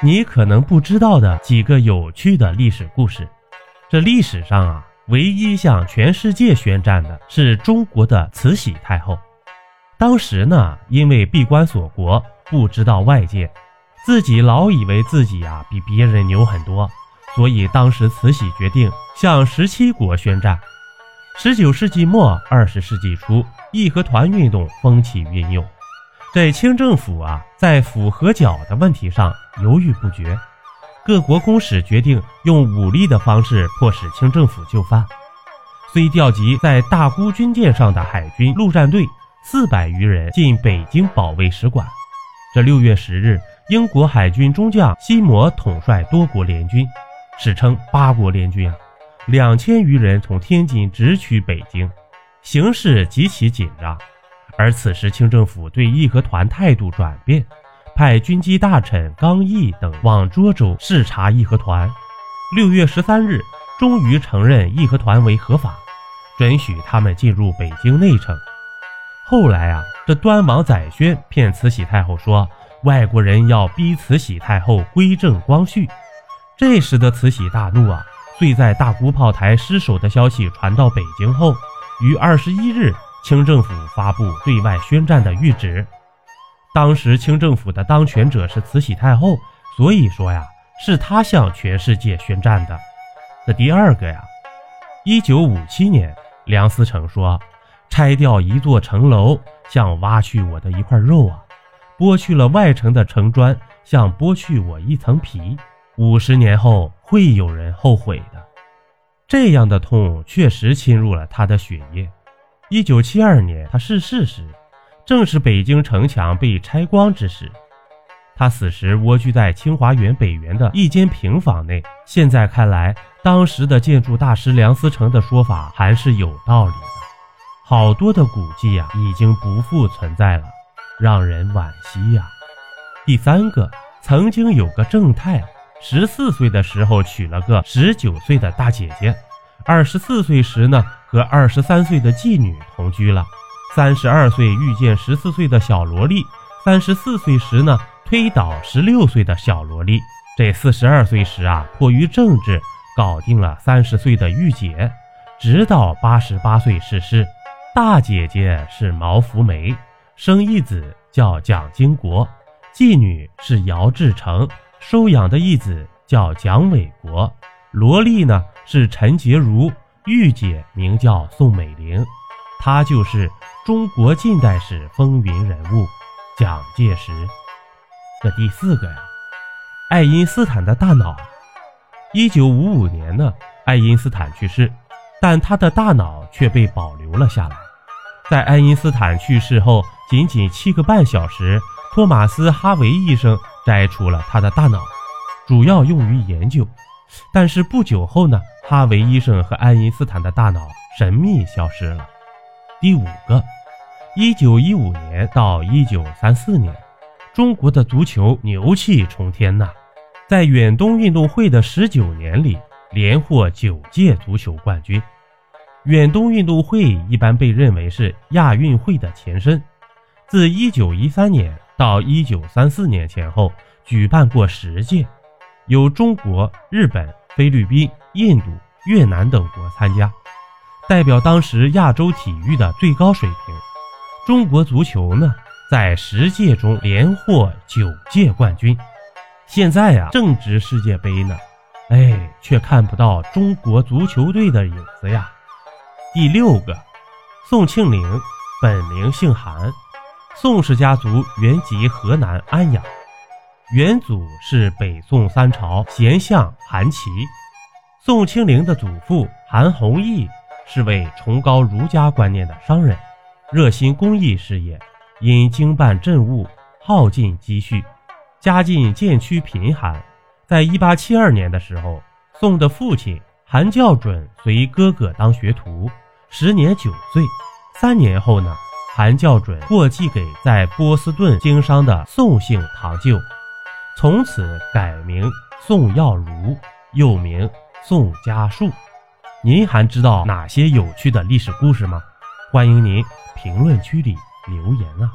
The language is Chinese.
你可能不知道的几个有趣的历史故事。这历史上啊，唯一向全世界宣战的是中国的慈禧太后。当时呢，因为闭关锁国，不知道外界，自己老以为自己啊比别人牛很多，所以当时慈禧决定向十七国宣战。十九世纪末二十世纪初，义和团运动风起云涌。在清政府啊，在府和剿的问题上犹豫不决，各国公使决定用武力的方式迫使清政府就范。虽调集在大沽军舰上的海军陆战队四百余人进北京保卫使馆。这六月十日，英国海军中将西摩统帅多国联军，史称八国联军啊，两千余人从天津直取北京，形势极其紧张。而此时，清政府对义和团态度转变，派军机大臣刚毅等往涿州视察义和团。六月十三日，终于承认义和团为合法，准许他们进入北京内城。后来啊，这端王载宣骗慈禧太后说，外国人要逼慈禧太后归正光绪。这时的慈禧大怒啊，遂在大沽炮台失守的消息传到北京后，于二十一日。清政府发布对外宣战的谕旨。当时清政府的当权者是慈禧太后，所以说呀，是她向全世界宣战的。这第二个呀，一九五七年，梁思成说：“拆掉一座城楼，像挖去我的一块肉啊；剥去了外城的城砖，像剥去我一层皮。五十年后，会有人后悔的。”这样的痛确实侵入了他的血液。一九七二年，他逝世时，正是北京城墙被拆光之时。他死时蜗居在清华园北园的一间平房内。现在看来，当时的建筑大师梁思成的说法还是有道理的。好多的古迹呀，已经不复存在了，让人惋惜呀。第三个，曾经有个正太，十四岁的时候娶了个十九岁的大姐姐，二十四岁时呢。和二十三岁的妓女同居了，三十二岁遇见十四岁的小萝莉，三十四岁时呢推倒十六岁的小萝莉，这四十二岁时啊迫于政治搞定了三十岁的御姐，直到八十八岁逝世。大姐姐是毛福梅，生一子叫蒋经国，妓女是姚志成，收养的一子叫蒋纬国，萝莉呢是陈洁如。御姐名叫宋美龄，她就是中国近代史风云人物蒋介石。这第四个呀，爱因斯坦的大脑。一九五五年呢，爱因斯坦去世，但他的大脑却被保留了下来。在爱因斯坦去世后，仅仅七个半小时，托马斯·哈维医生摘除了他的大脑，主要用于研究。但是不久后呢？哈维医生和爱因斯坦的大脑神秘消失了。第五个，一九一五年到一九三四年，中国的足球牛气冲天呐！在远东运动会的十九年里，连获九届足球冠军。远东运动会一般被认为是亚运会的前身，自一九一三年到一九三四年前后举办过十届，有中国、日本。菲律宾、印度、越南等国参加，代表当时亚洲体育的最高水平。中国足球呢，在十届中连获九届冠军。现在呀，正值世界杯呢，哎，却看不到中国足球队的影子呀。第六个，宋庆龄，本名姓韩，宋氏家族原籍河南安阳。元祖是北宋三朝贤相韩琦，宋庆龄的祖父韩弘毅是位崇高儒家观念的商人，热心公益事业，因经办政务耗尽积蓄，家境渐趋贫寒。在一八七二年的时候，宋的父亲韩教准随哥哥当学徒，时年九岁。三年后呢，韩教准过继给在波士顿经商的宋姓堂舅。从此改名宋耀如，又名宋家树。您还知道哪些有趣的历史故事吗？欢迎您评论区里留言啊！